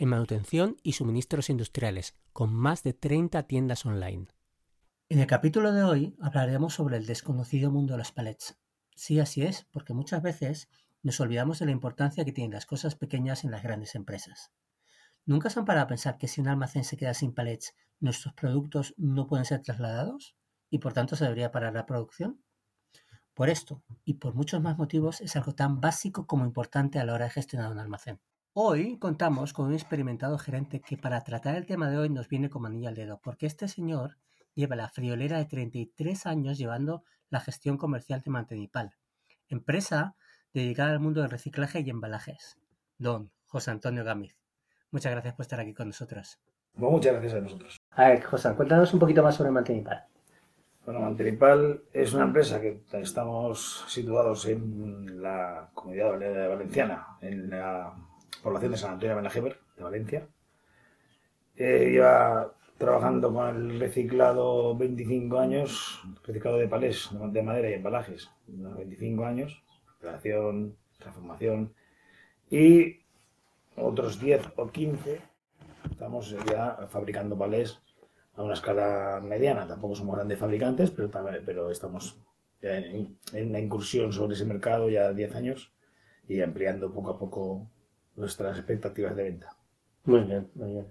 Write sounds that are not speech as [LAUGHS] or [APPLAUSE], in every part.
en manutención y suministros industriales, con más de 30 tiendas online. En el capítulo de hoy hablaremos sobre el desconocido mundo de los palets. Sí, así es, porque muchas veces nos olvidamos de la importancia que tienen las cosas pequeñas en las grandes empresas. ¿Nunca se han parado a pensar que si un almacén se queda sin palets, nuestros productos no pueden ser trasladados? ¿Y por tanto se debería parar la producción? Por esto, y por muchos más motivos, es algo tan básico como importante a la hora de gestionar un almacén. Hoy contamos con un experimentado gerente que para tratar el tema de hoy nos viene como anillo al dedo, porque este señor lleva la friolera de 33 años llevando la gestión comercial de Mantenipal, empresa dedicada al mundo del reciclaje y embalajes. Don José Antonio Gámez. Muchas gracias por estar aquí con nosotros. muchas gracias a nosotros. A ver, José, cuéntanos un poquito más sobre Mantenipal. Bueno, Mantenipal es una empresa que estamos situados en la comunidad valenciana, en la población de San Antonio de Benajever, de Valencia. Eh, lleva trabajando con el reciclado 25 años, reciclado de palés, de madera y embalajes, 25 años, creación, transformación, y otros 10 o 15 estamos ya fabricando palés a una escala mediana. Tampoco somos grandes fabricantes, pero, pero estamos en, en una incursión sobre ese mercado ya 10 años y ampliando poco a poco nuestras expectativas de venta. Muy bien, muy bien.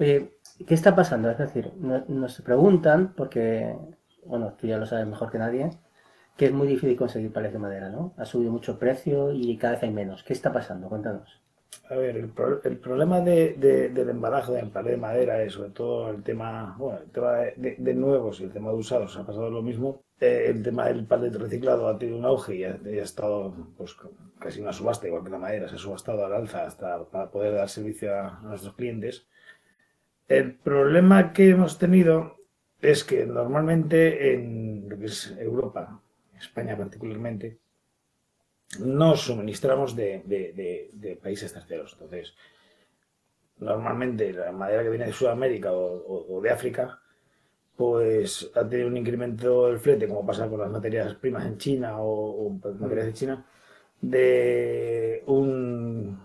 Oye, ¿qué está pasando? Es decir, nos preguntan, porque, bueno, tú ya lo sabes mejor que nadie, que es muy difícil conseguir palés de madera, ¿no? Ha subido mucho precio y cada vez hay menos. ¿Qué está pasando? Cuéntanos. A ver, el, problema de, del embalaje del palé de madera es sobre todo el tema, bueno, el tema de, nuevos y el tema de usados ha pasado lo mismo. Eh, el tema del palet reciclado ha tenido un auge y ha, estado pues, casi una subasta, igual que la madera, se ha subastado al alza hasta para poder dar servicio a, nuestros clientes. El problema que hemos tenido es que normalmente en lo que es Europa, España particularmente, no suministramos de, países terceros. Entonces, normalmente la madera que viene de Sudamérica o, de África, pues ha tenido un incremento del flete, como pasa con las materias primas en China o, materias de China, de un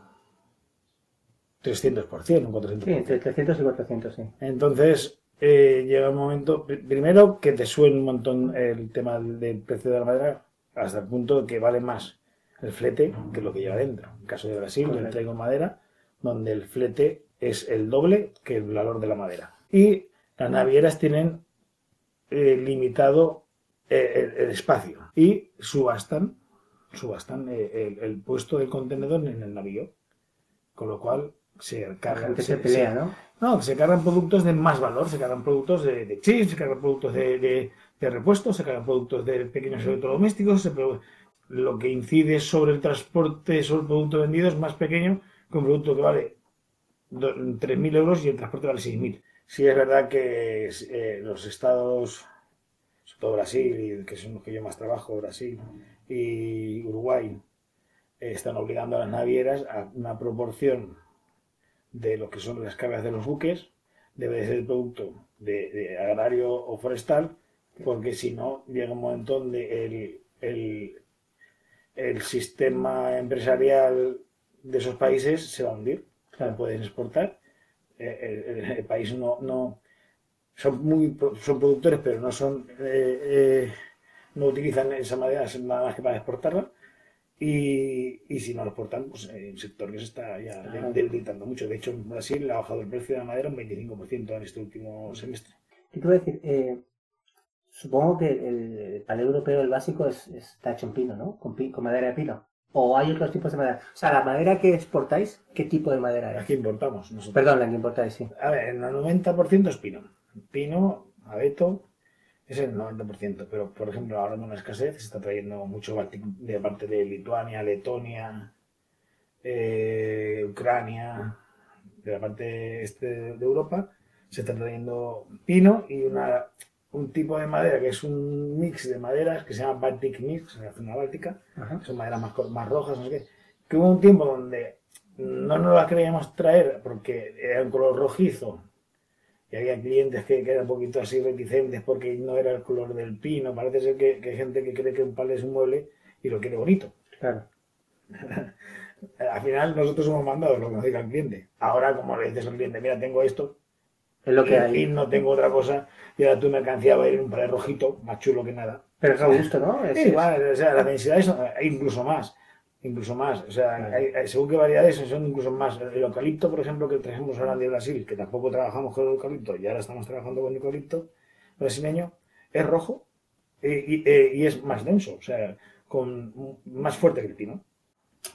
300%, un 400%. Sí, entre 300 y 400, sí. Entonces, eh, llega un momento, primero, que te suena un montón el tema del precio de la madera, hasta el punto que vale más el flete que lo que lleva dentro. En caso de Brasil, yo traigo madera donde el flete es el doble que el valor de la madera. Y las navieras tienen eh, limitado eh, el, espacio y subastan, subastan eh, el, puesto del contenedor en el navío. Con lo cual se cargan. se, pelea, ¿no? No, se cargan productos de más valor, se cargan productos de, de chips, se cargan productos de, de, de repuestos, se cargan productos de pequeños electrodomésticos, se, lo que incide sobre el transporte, sobre el producto vendido es más pequeño que un producto que vale 3.000 euros y el transporte vale 6.000. Sí es verdad que eh, los estados, sobre todo Brasil, que son los que yo más trabajo, Brasil y Uruguay, están obligando a las navieras a una proporción de lo que son las cargas de los buques, debe ser el producto de, agrario o forestal, porque si no, llega un momento donde el, el, el sistema empresarial de esos países se va a hundir. No pueden exportar. Eh, el, país no, no son muy son productores, pero no son eh, eh, no utilizan esa madera nada más que para exportarla. Y, y, si no lo exportan, pues el sector que se está ya debilitando mucho. De hecho, en Brasil ha bajado el precio de la madera un 25% en este último semestre. ¿Qué te voy a decir? Supongo que el palé europeo, el básico, es, está hecho en pino, ¿no? Con, con, madera de pino. ¿O hay otros tipos de madera? O sea, la madera que exportáis, ¿qué tipo de madera es? La que importamos nosotros. Perdón, la que importáis, sí. A ver, el 90% es pino. Pino, abeto, es el 90%. Pero, por ejemplo, ahora en una escasez se está trayendo mucho de parte de Lituania, Letonia, eh, Ucrania, de la parte este de Europa, se está trayendo pino y una, un tipo de madera que es un mix de maderas que se llama Baltic Mix, en la zona báltica, Ajá. son maderas más, más rojas, no sé qué, que hubo un tiempo donde no nos las queríamos traer porque era un color rojizo y había clientes que, que eran un poquito así reticentes porque no era el color del pino. Parece ser que, que hay gente que cree que un palo es un mueble y lo quiere bonito. Claro. [LAUGHS] Al final nosotros hemos mandado lo que nos diga el cliente. Ahora, como le dices al cliente, mira, tengo esto Es lo que hay. no tengo otra cosa, y ahora tu mercancía va a ir en un pared rojito, más chulo que nada. Pero es a gusto, ¿no? Es- Sí, es- igual, o sea, la densidad es incluso más. Incluso más. O sea, Claro. hay- según qué variedades son incluso más. El eucalipto, por ejemplo, que trajimos ahora de Brasil, que tampoco trabajamos con el eucalipto y ahora estamos trabajando con eucalipto brasileño, es rojo y, y- eh, y es más denso, o sea, con más fuerte que el pino.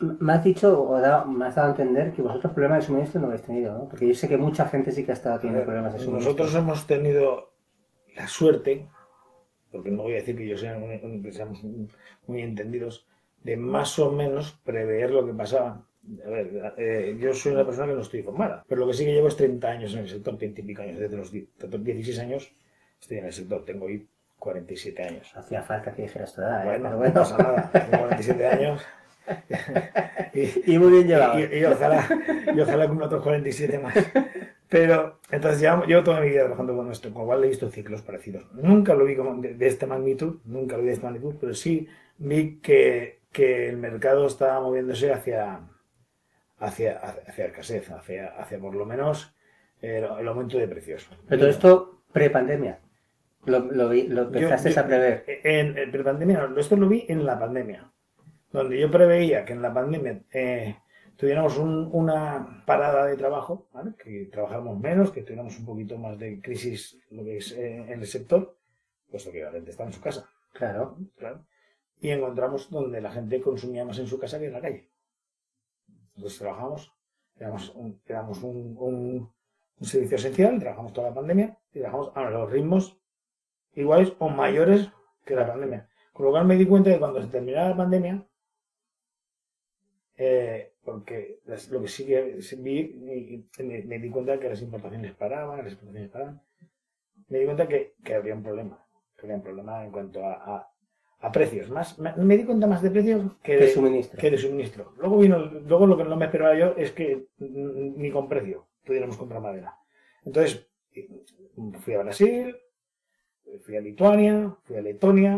Me has dicho, o da- me has dado a entender que vosotros problemas de suministro no habéis tenido, ¿no? Porque yo sé que mucha gente sí que ha estado teniendo problemas de suministro. Nosotros hemos tenido la suerte, porque no voy a decir que yo sea un- que seamos muy entendidos, de más o menos prever lo que pasaba. A ver, eh, yo soy una persona que no estoy formada, pero lo que sí que llevo es 30 años en el sector, 20 y pico años, desde los 10 16 años estoy en el sector, tengo hoy 47 años. Hacía falta que dijeras tu edad, ¿eh? Bueno, Pero no bueno. pasa nada, tengo 47 [LAUGHS] años. Y, [LAUGHS] Y muy bien llevado. y, y ojalá, y ojalá con otros 47 más. Pero, entonces, llevo, llevo toda mi vida trabajando con esto, con lo cual he visto ciclos parecidos. Nunca lo vi como de, de esta magnitud, nunca lo vi de esta magnitud, pero sí vi que, que el mercado estaba moviéndose hacia, hacia, hacia escasez, hacia, hacia por lo menos el, el aumento de precios. Pero todo esto pre-pandemia. Lo, lo, vi- lo Yo- empezaste yo- a prever. En, en prepandemia, no, esto lo vi en la pandemia, donde yo preveía que en la pandemia eh, tuviéramos un- una parada de trabajo, ¿vale? que trabajáramos menos, que tuviéramos un poquito más de crisis lo que es, eh, en el sector, puesto que la gente está en su casa. Claro. Claro. Y encontramos donde la gente consumía más en su casa que en la calle. Entonces trabajamos, éramos un, éramos un, un- un servicio esencial, trabajamos toda la pandemia y trabajamos a los ritmos iguales o mayores que la pandemia. Con lo cual me di cuenta de que cuando se terminara la pandemia, eh, porque las- lo que sí que vi, y- me, me di cuenta que las importaciones paraban, las exportaciones paraban, me di cuenta que, que habría un problema, que habría un problema en cuanto a, a- a precios. Más, me, me di cuenta más de precios que de, suministro. que de suministro. Luego vino, luego lo que no me esperaba yo es que ni con precio pudiéramos comprar madera. Entonces, fui a Brasil, fui a Lituania, fui a Letonia,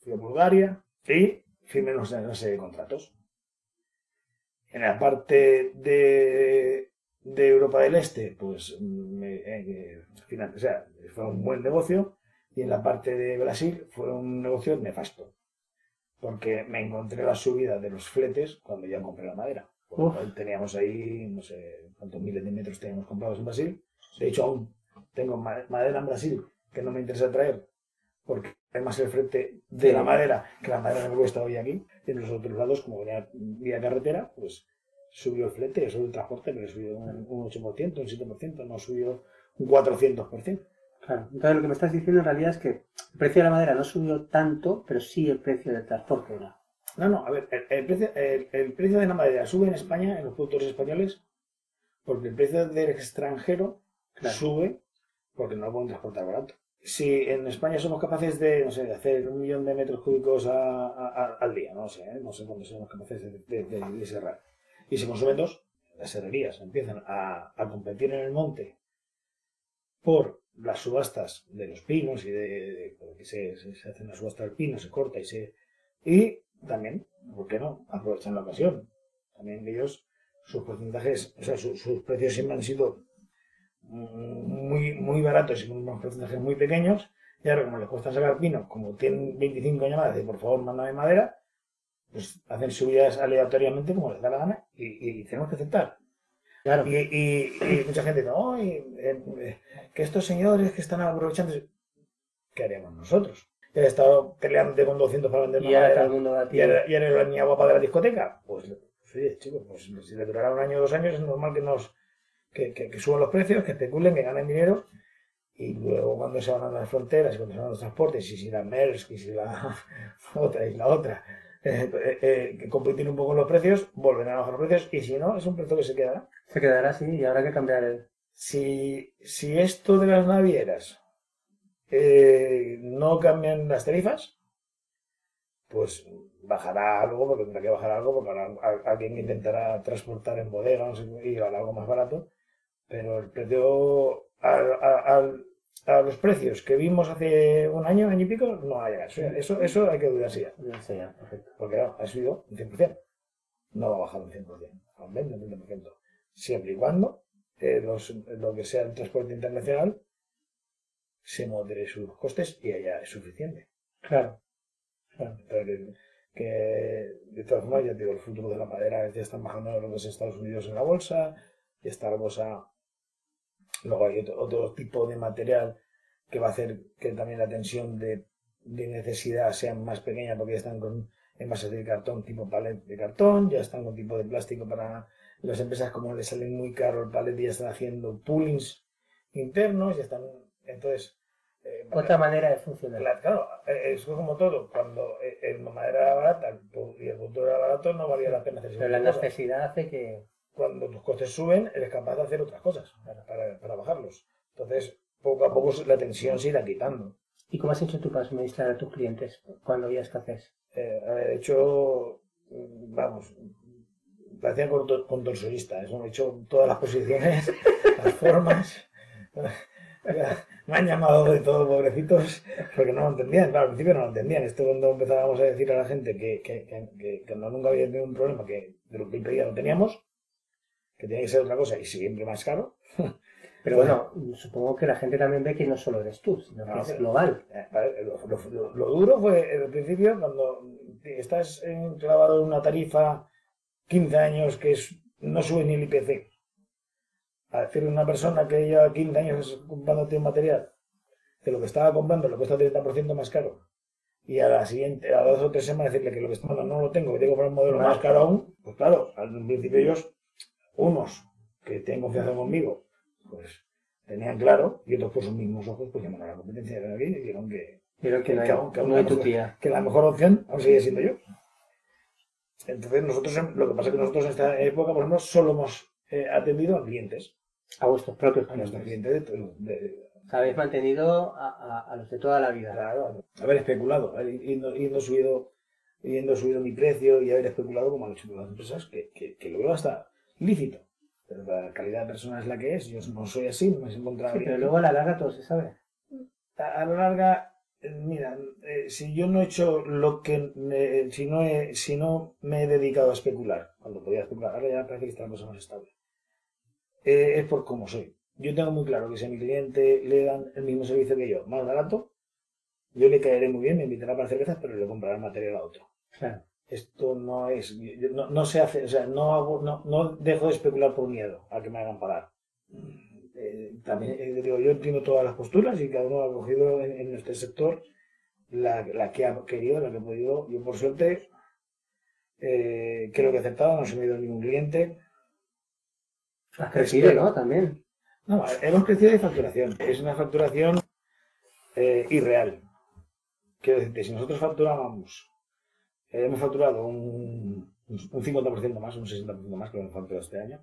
fui a Bulgaria y firmé serie una serie de contratos. En la parte de, de Europa del Este, pues me, eh, final- o sea, fue un buen negocio y en la parte de Brasil fue un negocio nefasto porque me encontré la subida de los fletes cuando ya compré la madera. Por teníamos ahí, no sé cuántos miles de metros teníamos comprados en Brasil. De hecho, aún tengo ma- madera en Brasil que no me interesa traer porque además el frente de la madera que la madera me cuesta hoy aquí. En los otros lados, como venía vía carretera, pues subió el flete, subió el transporte, pero subió un, un 8%, un 7%, no subió un 400%. Claro. Entonces lo que me estás diciendo en realidad es que el precio de la madera no subió tanto, pero sí el precio del transporte. ¿no? No, no, a ver, el, el precio, el, el precio de la madera sube en España, en los productores españoles, porque el precio del extranjero Claro. sube porque no lo pueden transportar barato. Si en España somos capaces de, no sé, de hacer un millón de metros cúbicos a- al día, no sé, ¿eh? no sé cuándo somos capaces de, de- serrar, y se consumen dos, las herrerías empiezan a, a competir en el monte por las subastas de los pinos y de, porque se, se, se hace una subasta del pino, se corta y se y también, ¿por qué no? Aprovechan la ocasión. También ellos, sus porcentajes, o sea, su- sus precios siempre han sido muy, muy baratos y con unos porcentajes muy pequeños. Y ahora, como les cuesta sacar pino, como tienen 25 llamadas de por favor, mándame madera, pues hacen subidas aleatoriamente como les da la gana y, y tenemos que aceptar. Claro. Y, y- y mucha gente dice, "Ay, eh, que estos señores que están aprovechando, ¿qué haríamos nosotros? He estado peleándote con 200 para vender Y ahora todo el mundo. ¿Y eres, y eres la niña guapa de la discoteca? Pues sí, chicos, pues si le durará un año o dos años es normal que nos que, que- que suban los precios, que especulen, que ganen dinero y luego cuando se van a las fronteras, cuando se van a los transportes, y si la Maersk, y si la [LAUGHS] otra y la otra, eh, eh, eh, que competir un poco en los precios, volverán a bajar los precios y si no, es un precio que se quedará. Se quedará así y habrá que cambiar el... Si, si esto de las navieras eh, no cambian las tarifas, pues bajará algo, porque tendrá que bajar algo, porque alguien intentará transportar en bodega no sé, y algo más barato, pero el precio a, a- al- a los precios que vimos hace un año, año y pico, no va a llegar. Eso, eso, eso hay que dudar sí, Ya perfecto. porque no, ha subido un 100%. No va a bajar un 100%, a un 20, un 30%. Siempre y cuando eh, los- lo que sea el transporte internacional se modere sus costes y haya suficiente. Claro. Claro, entonces, que de todas formas, ya te digo, el futuro de la madera ya están bajando los de Estados Unidos en la bolsa, ya está la cosa. Luego hay otro, otro tipo de material que va a hacer que también la tensión de, de necesidad sea más pequeña porque ya están con envases de cartón tipo palet de cartón, ya están con tipo de plástico para las empresas como les salen muy caro el palet ya están haciendo poolings internos, ya están, entonces... eh, Otra manera de funcionar. Claro, claro, eh, es como todo. Cuando eh, el madera era barata y el producto era barato, no valía la pena hacer Pero la necesidad hace que... Cuando tus costes suben, eres capaz de hacer otras cosas para, para- para bajarlos. Entonces, poco a poco la tensión se irá quitando. ¿Y cómo has hecho tú para suministrar a tus clientes cuando había escasez? Eh, a ver, he hecho, mm, vamos, parecía contor- contorsionista. Eso, he hecho todas las posiciones, [LAUGHS] las formas. [LAUGHS] Me han llamado de todo, pobrecitos, porque no lo entendían. Claro, al principio no lo entendían. Esto cuando empezábamos a decir a la gente que, que, que, que- no, nunca había tenido un problema, que de lo que impedía no teníamos, que tenía que ser otra cosa y siempre más caro. [LAUGHS] Pero bueno, supongo que la gente también ve que no solo eres tú, sino que No, es pero- global. Eh, Lo, lo- lo- lo duro fue al principio cuando estás enclavado en una tarifa 15 años que es, no sube ni el IPC. A decirle a una persona que lleva 15 años comprándote un material, que lo que estaba comprando le cuesta 30% más caro, y a la siguiente, a dos o tres semanas decirle que lo que está comprando no lo tengo, que tengo que comprar un modelo Vale. más caro aún, pues claro, al principio ellos, unos que tienen confianza conmigo, pues tenían claro, y otros por sus mismos ojos, pues llamaron a la competencia de aquí y dijeron que, Pero que no Que no hay tu tía. que la mejor opción aún sigue siendo yo. Entonces nosotros, lo que pasa es que nosotros en esta época, por ejemplo, solo hemos eh, atendido a clientes, A vuestros propios a nuestros clientes. clientes de, de- habéis mantenido a, a- a los de toda la vida. claro, haber especulado, haber ido, ido subido, yendo subido mi precio y haber especulado como han hecho todas las empresas, que, que, que lo veo hasta lícito. Pero la calidad personal es la que es, yo no soy así, no me he encontrado Sí, bien. pero luego a la larga todo se sabe. a, a la larga, eh, mira, eh, si yo no he hecho lo que, me- si, no he, si no me he dedicado a especular, cuando podía especular, ahora ya parece que está la cosa más estable, eh, es por cómo soy. Yo tengo muy claro que si a mi cliente le dan el mismo servicio que yo, más barato, yo le caeré muy bien, me invitará para cervezas, pero le compraré el material a otro. Claro. Esto no es, no, no se hace, o sea, no, hago, no, no dejo de especular por miedo a que me hagan pagar. Eh, también eh, digo, yo entiendo todas las posturas y cada uno ha cogido en, en este sector la, la que ha querido, la que ha podido. Yo, por suerte, eh, creo que he aceptado, no se me ha ido ningún cliente. Has crecido, ¿no? También. No, hemos crecido de facturación. Es una facturación irreal. Quiero decirte, si nosotros facturábamos, hemos facturado un, un 50% más, un 60% más que lo hemos facturado este año,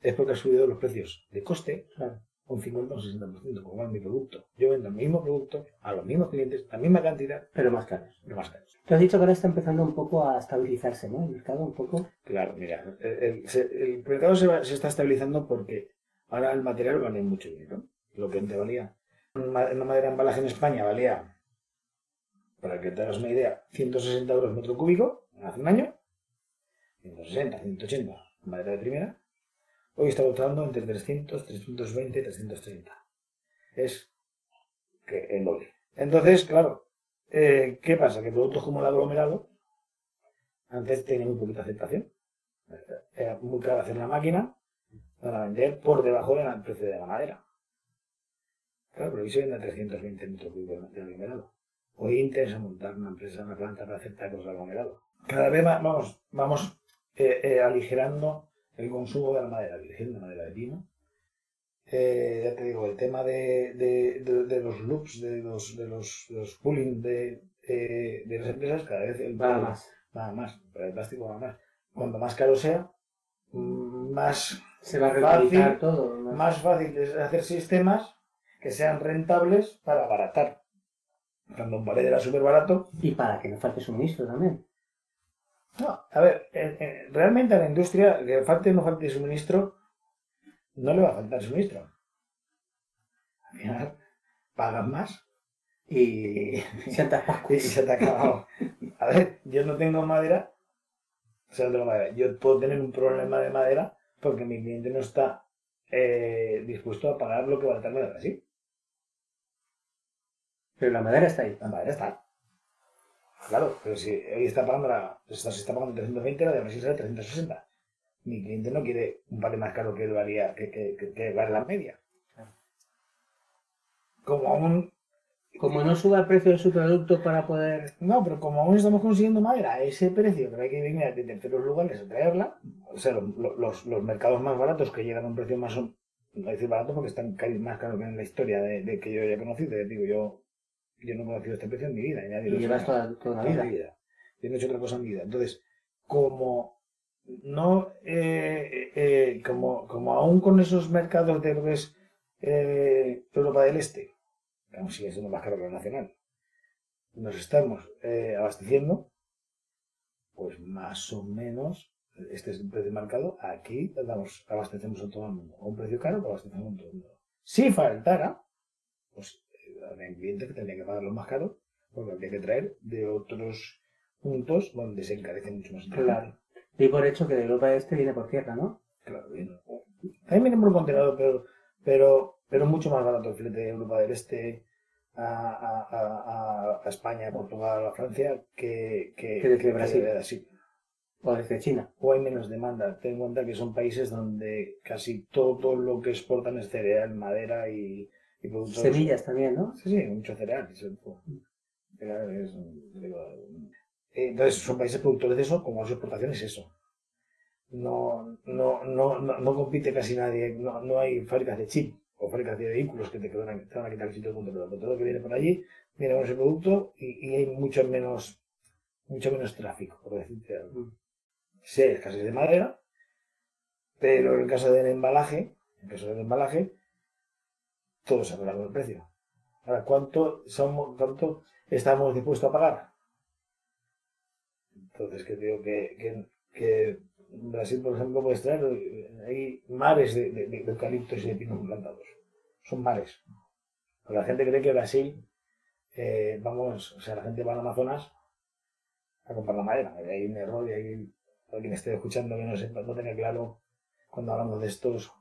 es porque ha subido los precios de coste Claro. un 50 o un 60%, como mi producto. Yo vendo el mismo producto a los mismos clientes, la misma cantidad, Pero más caros. pero más caros. Te has dicho que ahora está empezando un poco a estabilizarse, ¿no? El mercado un poco. Claro, mira, el, el- el mercado se, va- se está estabilizando porque ahora el material vale mucho dinero. Lo que antes valía. Una madera de embalaje en España valía, para que te hagas una idea, 160 euros metro cúbico hace un año. 160, 180, madera de primera. Hoy está costando entre 300, 320 y 330. Es que el doble. Entonces, claro, eh, ¿qué pasa? Que productos como el aglomerado antes tenían muy poquita aceptación. Era muy caro hacer la máquina para vender por debajo del precio de la madera. Claro, pero hoy se vende a 320 metros cúbicos de aglomerado. Hoy interesa montar una empresa, una planta para hacer tacos de aglomerado. Cada vez más vamos, vamos eh, eh, aligerando el consumo de la madera virgen, de madera de pino. Eh, ya te digo, el tema de, de- de- de los loops, de los, de los, de los pooling de, eh, de las empresas, cada vez el Va más. va más, pero el plástico va más. Cuanto más caro sea, más, Se va a Fácil, todo. ¿no? más fácil es hacer sistemas que sean rentables para abaratar. Cuando un pared era súper barato, Y para que no falte suministro también. No, a ver, eh, eh, realmente a la industria, que falte o no falte suministro, no le va a faltar suministro. Al final, pagan más y, [LAUGHS] Santa y se te ha acabado. A ver, yo no tengo madera, o sea, no tengo madera. Yo puedo tener un problema de madera porque mi cliente no está eh, dispuesto a pagar lo que vale tal madera. Sí, Pero la madera está ahí. la madera está. Claro, pero si hoy está pagando la, se está, se está pagando 320, la de Brasil sale 360. Mi cliente no quiere un par más caro que él valía, que, que, que, que vale la media. Como aún, Como no suba el precio de su producto para poder. no, pero como aún estamos consiguiendo madera a ese precio, pero hay que venir de terceros lugares a traerla, o sea, los, los, los mercados más baratos que llegan a un precio más, no decir barato porque están más caros que en la historia de, de que yo haya conocido, digo, yo, yo no he conocido este precio en mi vida, y nadie Y lo llevas toda, toda la vida. Yo no he hecho otra cosa en mi vida. Entonces, como no, eh, eh, como, como aún con esos mercados de lo que es eh, Europa del Este, aún sigue siendo más caro que lo nacional, nos estamos eh, abasteciendo, pues más o menos, este es el precio marcado, aquí damos, abastecemos a todo el mundo. A un precio caro, abastecemos a todo el mundo. Si faltara, pues habría clientes que tendrían que pagarlo más caro, porque habría que traer de otros puntos donde se encarece mucho más. Claro. Y por hecho que de Europa Este viene por tierra, ¿no? Claro, bien. También viene por contenedor, pero, pero, pero mucho más barato el flete de Europa del Este a, a, a, España, a Portugal, a Francia que, que, Que desde Brasil. de Brasil. O desde China. O hay menos demanda. Ten en cuenta que son países donde casi todo lo que exportan es cereal, madera y, y productos. Semillas también, ¿no? Sí, sí, mucho cereal. es el- cereal es, digo, eh, Entonces, son países productores de eso, como su exportación es eso. No, no, no, no, no compite casi nadie, no, no hay fábricas de chip o fábricas de vehículos que te, que van a, te van a quitar el sitio del mundo, pero todo lo que viene por allí viene con ese producto y, y hay mucho menos, mucho menos tráfico, por decirte algo. Mm. Sí, escasez de madera, pero en el caso del embalaje, en el caso del embalaje, todo se arregla con el precio. Ahora, ¿cuánto, somos, ¿cuánto estamos dispuestos a pagar? Entonces, que digo que, Brasil, por ejemplo, puedes traer, eh, hay mares de, eucaliptos y de pinos plantados. Son mares. Porque la gente cree que Brasil, eh, vamos, o sea, la gente va al Amazonas a comprar la madera. Hay un error y hay alguien esté escuchando que no, sepa, no tenga claro cuando hablamos de estos,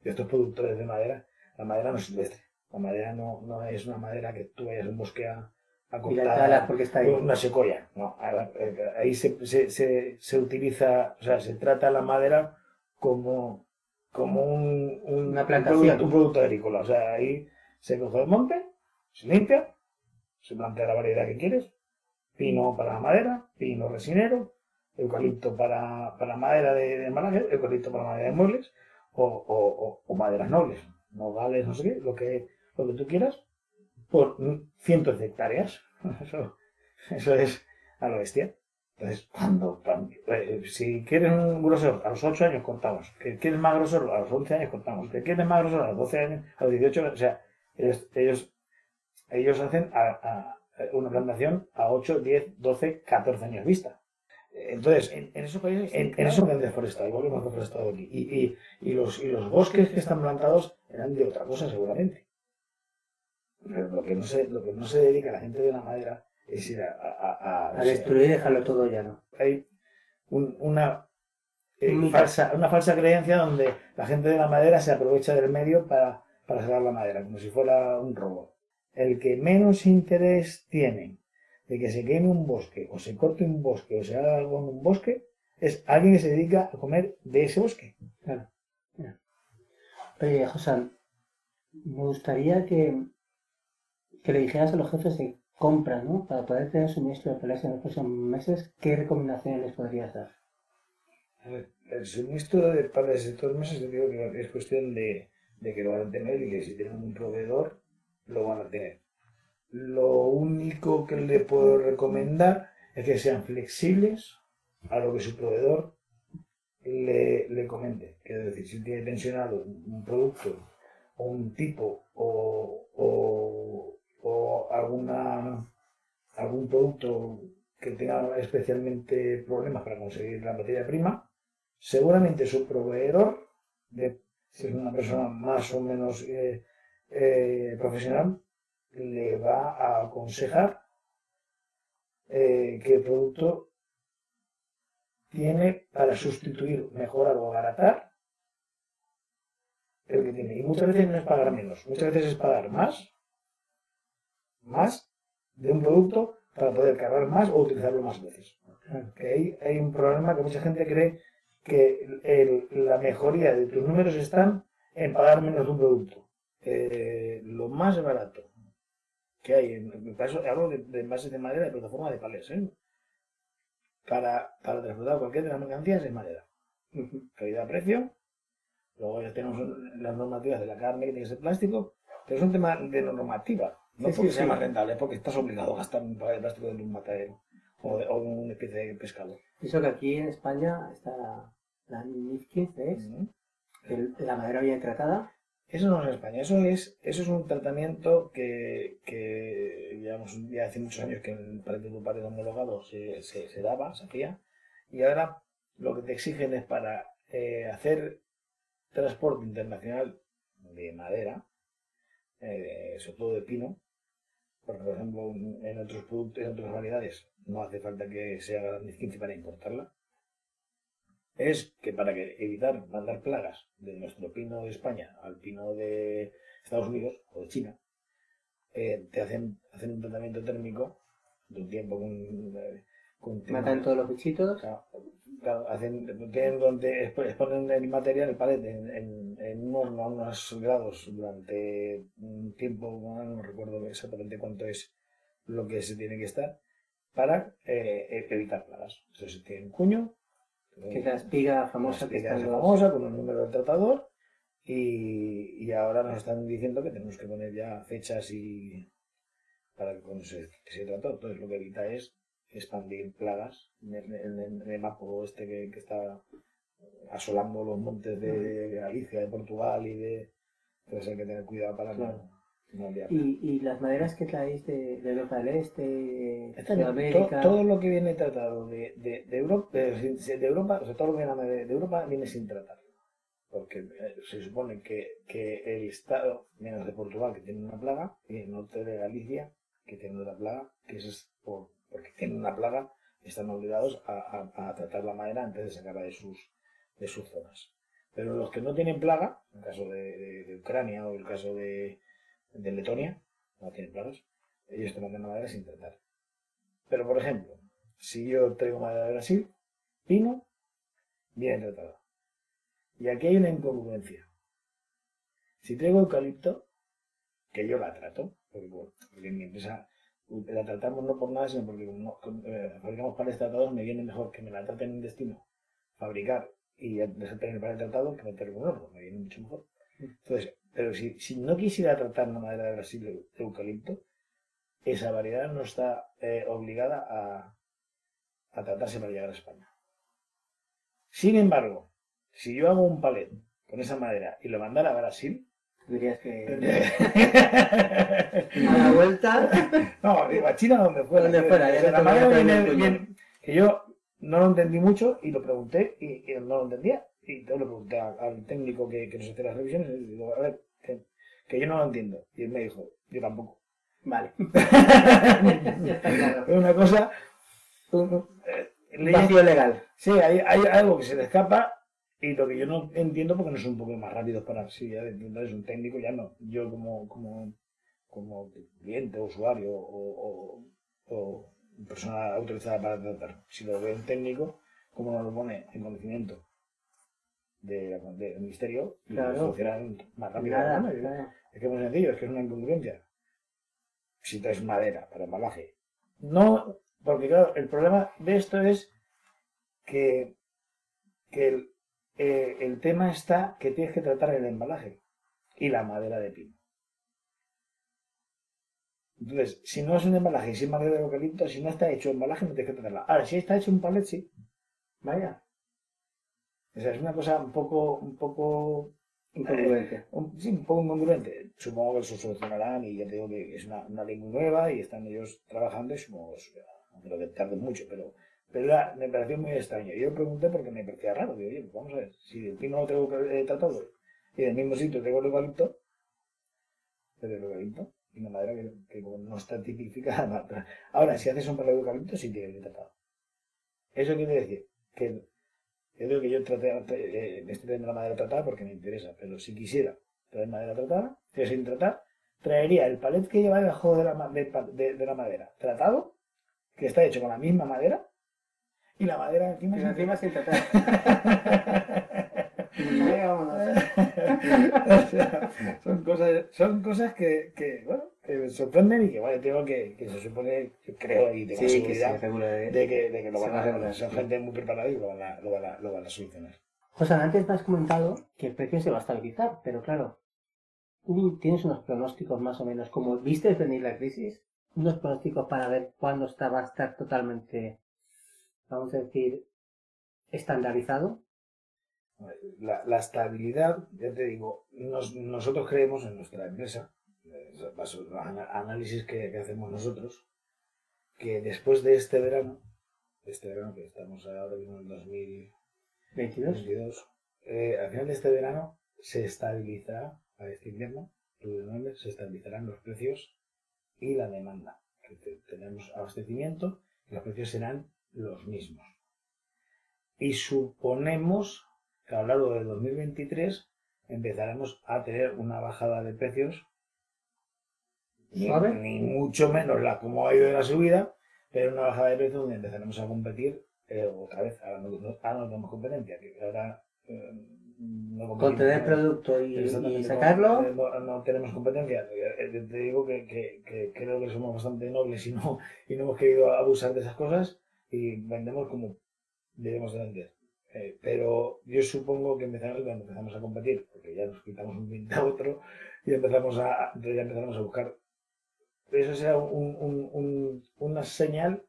de estos productores de madera. La madera no es silvestre. La madera no, no es una madera que tú vayas a un bosque a, a Y la cortar porque está ahí. una secoya. No, eh, ahí se, se, se, se utiliza, o sea, se trata la madera como, como un, un, Una un plantación. producto, un producto agrícola. O sea, ahí se coge el monte, se limpia, se plantea la variedad que quieres, pino para la madera, pino resinero, eucalipto para, para madera de, de embalaje, eucalipto para madera de muebles, o, o, o, o maderas nobles, nogales, no sé qué, lo que, lo que tú quieras, por cientos de hectáreas. [LAUGHS] Eso, eso es a lo bestia. Entonces, cuando, eh, si quieres un grosor, a los 8 años cortamos. Que quieres más grosor, a los 11 años cortamos. Que quieres más grosor, a los 12 años, a los 18 o sea, ellos, ellos, ellos hacen a, a- una plantación a 8, 10, 12, 14 años vista. Entonces, En, en esos países. en, en eso han deforestado, igual que hemos deforestado aquí. Y, y, y, los, y los bosques que están plantados eran de otra cosa, seguramente. Pero lo que no se, lo que no se dedica la gente de la madera es ir a... a, a- A destruir y dejarlo todo llano. Hay un- una, eh, falsa, una falsa creencia donde la gente de la madera se aprovecha del medio para, para sacar la madera, como si fuera un robo. El que menos interés tiene de que se queme un bosque, o se corte un bosque, o se haga algo en un bosque, es alguien que se dedica a comer de ese bosque. Claro. Oye, José, me gustaría que, que le dijeras a los jefes de compra, ¿no? Para poder tener suministro de pelas en los próximos meses, ¿qué recomendaciones les podrías dar? El suministro de para estos meses yo digo que es cuestión de, de que lo van a tener y que si tienen un proveedor lo van a tener. Lo único que le puedo recomendar es que sean flexibles a lo que su proveedor le, le comente. Es decir, si tiene pensionado un producto o un tipo o, o, alguna, algún producto que tenga especialmente problemas para conseguir la materia prima, seguramente su proveedor, si es una persona más o menos eh, eh, profesional, le va a aconsejar eh, el producto tiene para sustituir, mejorar o abaratar el que tiene. Y muchas veces no es pagar menos, muchas veces es pagar más, más de un producto para poder cargar más o utilizarlo más veces. Que hay, un problema que mucha gente cree que la mejoría de tus números están en pagar menos de un producto. Eh, lo más barato que hay, en, en caso, hablo de, de envases de madera de plataforma de palés, ¿eh? Para, para transportar cualquier de las mercancías es madera. [LAUGHS] Calidad-precio. Luego ya tenemos las normativas de la carne que tiene que ser plástico, pero es un tema de normativa. No porque sea más rentable, es porque estás obligado a gastar un paquete de plástico de un matadero o de, o de una especie de pescado. Eso que aquí en España está la NIF 15, ¿es? El- la madera bien tratada. Eso no es España, eso es, eso es un tratamiento que, que llevamos ya hace muchos años que en de pared homologado se, se, se daba, se hacía, y ahora lo que te exigen es para eh, hacer transporte internacional de madera, eh, sobre todo de pino, porque por ejemplo en otros productos, en otras variedades no hace falta que se haga la 15 para importarla, es que para que evitar mandar plagas de nuestro pino de España al pino de Estados Unidos o de China, eh, te hacen, hacen un tratamiento térmico de un tiempo con, eh, con Matan todos los bichitos. Claro, claro, hacen, tienen donde exponen el material, el palet, en, en, en un horno a unos grados durante un tiempo, no no recuerdo exactamente cuánto es lo que se tiene que estar, para eh, evitar plagas. Se tiene un cuño, Que es la espiga famosa que está famosa, con un número del tratador, y, y ahora nos están diciendo que tenemos que poner ya fechas y para que cuando se, que se trató, entonces lo que evita es expandir plagas en el, en el- en el mapo este que, que está asolando los montes de Galicia, de Portugal y de... Entonces hay que tener cuidado para Claro. no. Y, y las maderas que traéis de, de Europa del Este, de Sudamérica. to- todo lo que viene tratado de, de, de Europa, de, de Europa, o sea, todo lo que viene de, de Europa viene sin tratar. Porque eh, se supone que, que el Estado, menos de Portugal, que tiene una plaga, y el norte de Galicia, que tiene otra plaga, que eso es por, porque tienen una plaga, están obligados a, a- a tratar la madera antes de sacarla de sus, de sus zonas. Pero los que no tienen plaga, en el caso de, de- de Ucrania o el caso de, de Letonia, no tienen plagas, ellos te mandan madera sin tratar. Pero, por ejemplo, si yo traigo madera de Brasil, pino, viene tratada. Y aquí hay una incongruencia. Si traigo eucalipto, que yo la trato, porque, bueno, mi empresa la tratamos no por nada, sino porque como, eh, fabricamos panes tratados, me viene mejor que me la traten en destino, fabricar y tener el panel tratado que meterlo en un horno, me viene mucho mejor. Entonces, pero si, si no quisiera tratar la madera de Brasil de eucalipto, esa variedad no está eh, obligada a, a tratarse para llegar a España. Sin embargo, si yo hago un palet con esa madera y lo mandara a Brasil, Dirías que no, [LAUGHS] a la vuelta. digo, a China donde fuera. Donde fuera, ya la madera viene bien- que yo no lo entendí mucho y lo pregunté y, y no lo entendía. Y entonces le pregunté al técnico que, que nos hace las revisiones y digo, a ver, que, que yo no lo entiendo. Y él me dijo, yo tampoco. Vale. [LAUGHS] ya está claro. Es una cosa... un- un- eh, vacío legal. Sí, hay, hay algo que se le escapa y lo que yo no entiendo porque no son un poco más rápidos para sí, ya es un técnico, ya no. Yo como, como, como cliente, usuario o, o, o persona autorizada para tratar, si lo ve un técnico, como no lo pone en conocimiento de- del ministerio, y Claro. funcionan más rápido. Nada, es que es muy sencillo, es que es una incongruencia. Si traes madera para embalaje. No, porque claro, el problema de esto es que, que el, eh, el tema está que tienes que tratar el embalaje y la madera de pino. Entonces, si no es un embalaje sin madera de eucalipto, si no está hecho embalaje, no tienes que tratarla. Ahora, si está hecho un palet, sí. Vaya. O sea, es una cosa un poco, un poco Incongruente. un- sí, un poco incongruente. Supongo que eso solucionarán y ya te digo que es una, una ley muy nueva y están ellos trabajando y supongo que aunque que tarden mucho, pero, pero era- me pareció muy extraño. Yo pregunté porque me parecía raro. Digo, oye, pues vamos a ver, si el pino lo tengo eh, tratado y en el mismo sitio tengo el eucalipto, pero el eucalipto, y una madera que, no está tipificada. [LAUGHS] Ahora, si haces un palo de eucalipto, sí tiene que ir tratado. Eso quiere decir que yo creo que yo traté, eh, estoy trayendo la madera tratada porque me interesa, pero si quisiera traer madera tratada, que sin tratar, traería el palet que lleva debajo de la, de, pa- de- de la madera, tratado, que está hecho con la misma madera, y la madera encima... Sin- encima sin tratar. [LAUGHS] [LAUGHS] O sea, son cosas, son cosas que, que, bueno, que me sorprenden y que, bueno, tengo que, que se supone, yo creo y tengo Sí, que seguridad se regula. de que, de que lo van va a regular, Son gente muy preparada y lo van a, lo van a, lo van a solucionar. José, antes me has comentado que el precio se va a estabilizar, pero claro, tú tienes unos pronósticos más o menos, como viste venir la crisis, unos pronósticos para ver cuándo está, va a estar totalmente, vamos a decir, estandarizado. La, la estabilidad, ya te digo, nos- nosotros creemos en nuestra empresa, los análisis que, que hacemos nosotros, que después de este verano, de este verano que estamos ahora mismo en 2022, 22. eh, al final de este verano se estabilizará, a este invierno, se estabilizarán los precios y la demanda. Que te- tenemos abastecimiento y los precios serán los mismos. Y suponemos que a lo largo del 2023 empezaremos a tener una bajada de precios, ni, mucho menos la como ha ido la subida, pero una bajada de precios donde empezaremos a competir eh, otra vez. Ahora no, no- ahora no tenemos competencia, que ahora eh, no Con tener producto y, sacarlo, No, no tenemos competencia. Eh, Te digo que, que- que creo que somos bastante nobles y no, y no hemos querido abusar de esas cosas y vendemos como debemos de vender. Eh, pero yo supongo que empezaremos cuando empezamos a competir, porque ya nos quitamos un cliente a otro y empezamos a, ya empezamos a buscar. Eso será un- un- un- una señal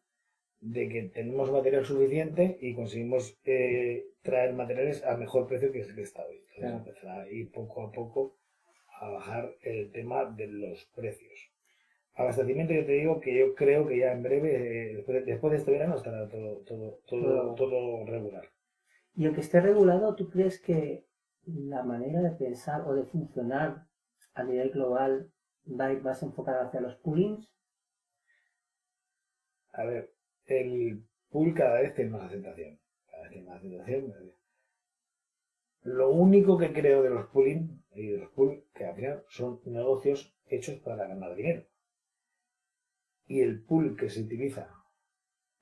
de que tenemos material suficiente y conseguimos eh, traer materiales a mejor precio que el que está hoy. Entonces Claro. empezará a ir poco a poco a bajar el tema de los precios. Abastecimiento, yo te digo que yo creo que ya en breve, eh, después, de, después de este verano, estará todo, todo, Todo. todo regular. y aunque esté regulado, ¿tú crees que la manera de pensar o de funcionar a nivel global va a ir más enfocada hacia los poolings? A ver, el pool cada vez tiene más aceptación. Cada vez tiene más aceptación. Lo único que creo de los pooling y de los pool, que al final son negocios hechos para ganar dinero. Y el pool que se utiliza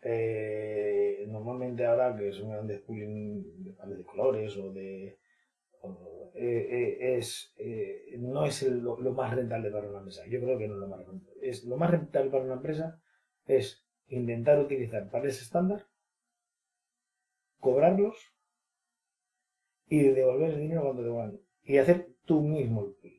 eh, normalmente ahora, que son grandes pooling de de colores o de. Eh, eh, es, eh, no es el- lo, lo más rentable para una empresa. Yo creo que no es lo más rentable. Es, lo más rentable para una empresa es intentar utilizar paneles estándar, cobrarlos y devolver el dinero cuando te van. Y hacer tú mismo el pool.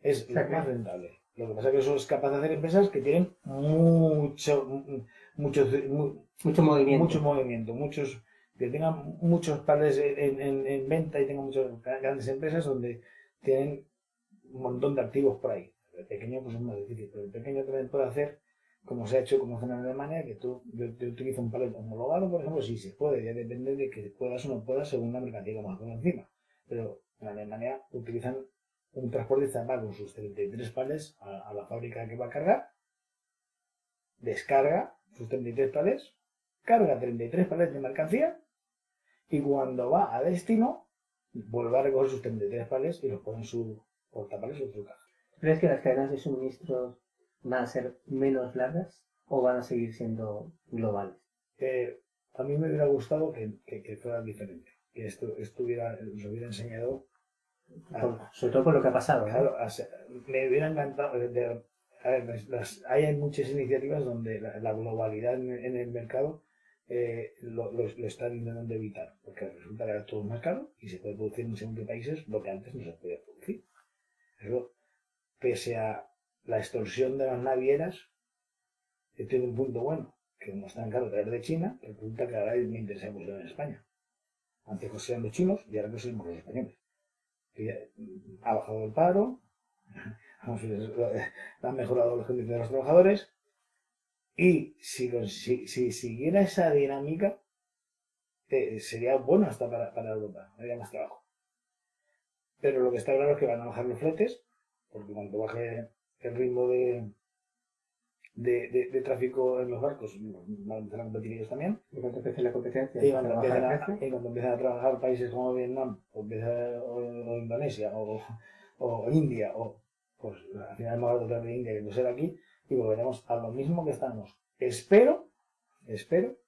Es lo más rentable. Lo que pasa es que eso es capaz de hacer empresas que tienen mucho, mu- mucho, mu- Mucho movimiento. mucho movimiento, muchos que tengan muchos paneles en, en- en venta y tengan muchas grandes empresas donde tienen un montón de activos por ahí. El pequeño pues es más difícil, pero el pequeño también puede hacer como se ha hecho como en Alemania, que tú, yo, yo utilizo un palet homologado, por ejemplo, sí se puede, ya depende de que puedas o no puedas según la mercancía que más por encima. Pero en Alemania utilizan un transportista va con sus 33 palets a, a la fábrica que va a cargar, descarga sus 33 palets, carga 33 palets de mercancía y cuando va a destino vuelve a recoger sus 33 palets y los pone en su portapales o en su caja. ¿Crees que las cadenas de suministros van a ser menos largas o van a seguir siendo globales? Eh, a mí me hubiera gustado que, que, que fuera diferente, que esto estuviera, nos hubiera enseñado a- Por- sobre todo por lo que ha pasado. ¿no? Claro, o sea, me hubiera encantado. eh, de- a ver, las- hay muchas iniciativas donde la, la globalidad en, en el mercado eh, lo, lo- lo están intentando evitar, porque resulta que ahora todo es más caro y se puede producir en según qué países lo que antes no se podía producir. Eso, pese a la extorsión de las navieras tiene un punto bueno, que no están caros traer de China, pero resulta que ahora me interesa en España. Antes cosían los chinos y ahora coseamos los españoles. Mm, ha bajado el paro, [LAUGHS] han mejorado los condiciones de los trabajadores y si, si, siguiera esa dinámica eh, sería bueno hasta para, para Europa, habría más trabajo. Pero lo que está claro es que van a bajar los fletes, porque cuando baje el ritmo de, de, de, tráfico en los barcos van a empezar a competir ellos también. Y cuando empiece la competencia. Y cuando, empiecen a, y cuando empiecen a trabajar países como Vietnam, o, o, Indonesia, o, o, India, o pues al final es más barato de India que no ser aquí, y volveremos a lo mismo que estamos. Espero, espero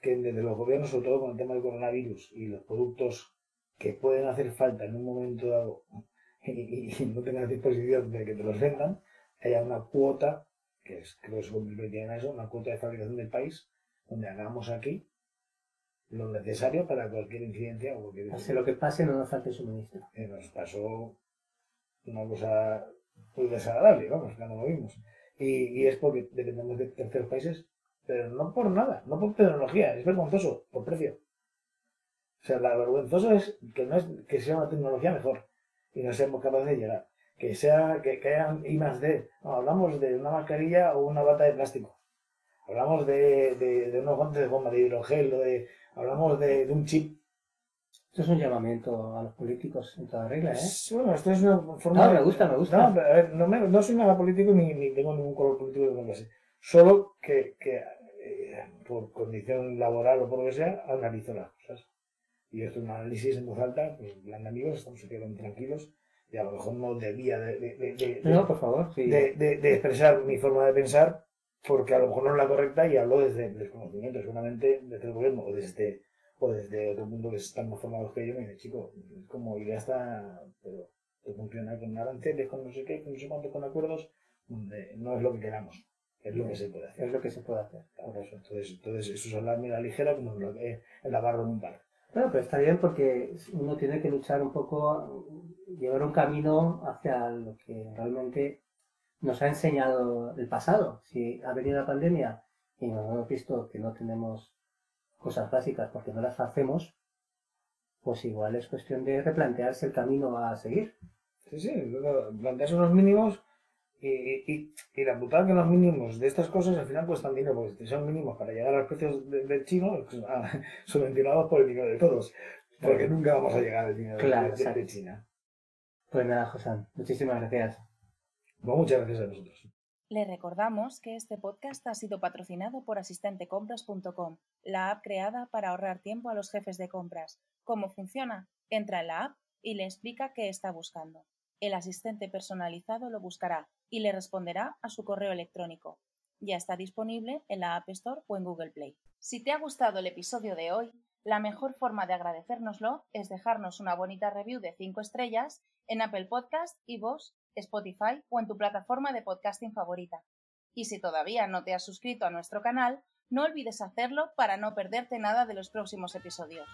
que desde los gobiernos, sobre todo con el tema del coronavirus y los productos que pueden hacer falta en un momento dado [LAUGHS] y, y no tengan disposición de que te los vendan, haya una cuota que es, creo que se convertiría en eso, una cuota de fabricación del país, donde hagamos aquí lo necesario para cualquier incidencia o cualquier... Pase lo que pase, no nos falte suministro. Eh, nos pasó una cosa muy desagradable, vamos, cuando lo vimos. Y, y es porque dependemos de terceros países, pero no por nada, no por tecnología, es vergonzoso, por precio. O sea, lo vergonzoso es que no es que sea una tecnología mejor y no seamos capaces de llegar que sea que, que hayan I más D. No, hablamos de una mascarilla o una bata de plástico. Hablamos de, de, unos guantes de goma, de hidrogel, de, hablamos de, un chip. Esto es un llamamiento a los políticos en toda regla, ¿eh? Bueno, esto es una forma. No, me gusta, me gusta. No, a ver, no, me, no, soy nada político ni, ni, tengo ningún color político de clase. Solo que, que eh, por condición laboral o por lo que sea, analizo las cosas. Y esto es un análisis en voz alta, pues, plan amigos, estamos aquí tranquilos y a lo mejor no debía de, de, por favor, de, expresar mi forma de pensar porque a lo mejor no es la correcta y hablo desde el desconocimiento, seguramente desde el gobierno o desde, o desde otro mundo que están más formados que yo, me dice, chico, es como ir hasta, pero funciona con aranceles, con no sé qué, con no sé cuánto, con acuerdos, donde no es lo que queramos. Es lo que se puede hacer. Es lo que se puede hacer. eso. Entonces, entonces eso es hablar la ligera como el lavarlo en un par. Bueno, pero está bien porque uno tiene que luchar un poco, llevar un camino hacia lo que realmente nos ha enseñado el pasado. Si ha venido la pandemia y nos hemos visto que no tenemos cosas básicas porque no las hacemos, pues igual es cuestión de replantearse el camino a seguir. Sí, sí, plantearse unos mínimos y, y, la putada que los mínimos de estas cosas al final cuestan dinero, porque si son mínimos para llegar a los precios del chino, pues, ah, [LAUGHS] subvencionados por el dinero de todos. Porque nunca vamos a llegar al dinero de, China. Pues nada, José, muchísimas gracias. Pues muchas gracias a nosotros. Le recordamos que este podcast ha sido patrocinado por asistentecompras.com, la app creada para ahorrar tiempo a los jefes de compras. ¿Cómo funciona? Entra en la app y le explica qué está buscando. El asistente personalizado lo buscará y le responderá a su correo electrónico. Ya está disponible en la App Store o en Google Play. Si te ha gustado el episodio de hoy, la mejor forma de agradecérnoslo es dejarnos una bonita review de 5 estrellas en Apple Podcast, iVoox, Spotify o en tu plataforma de podcasting favorita. Y si todavía no te has suscrito a nuestro canal, no olvides hacerlo para no perderte nada de los próximos episodios.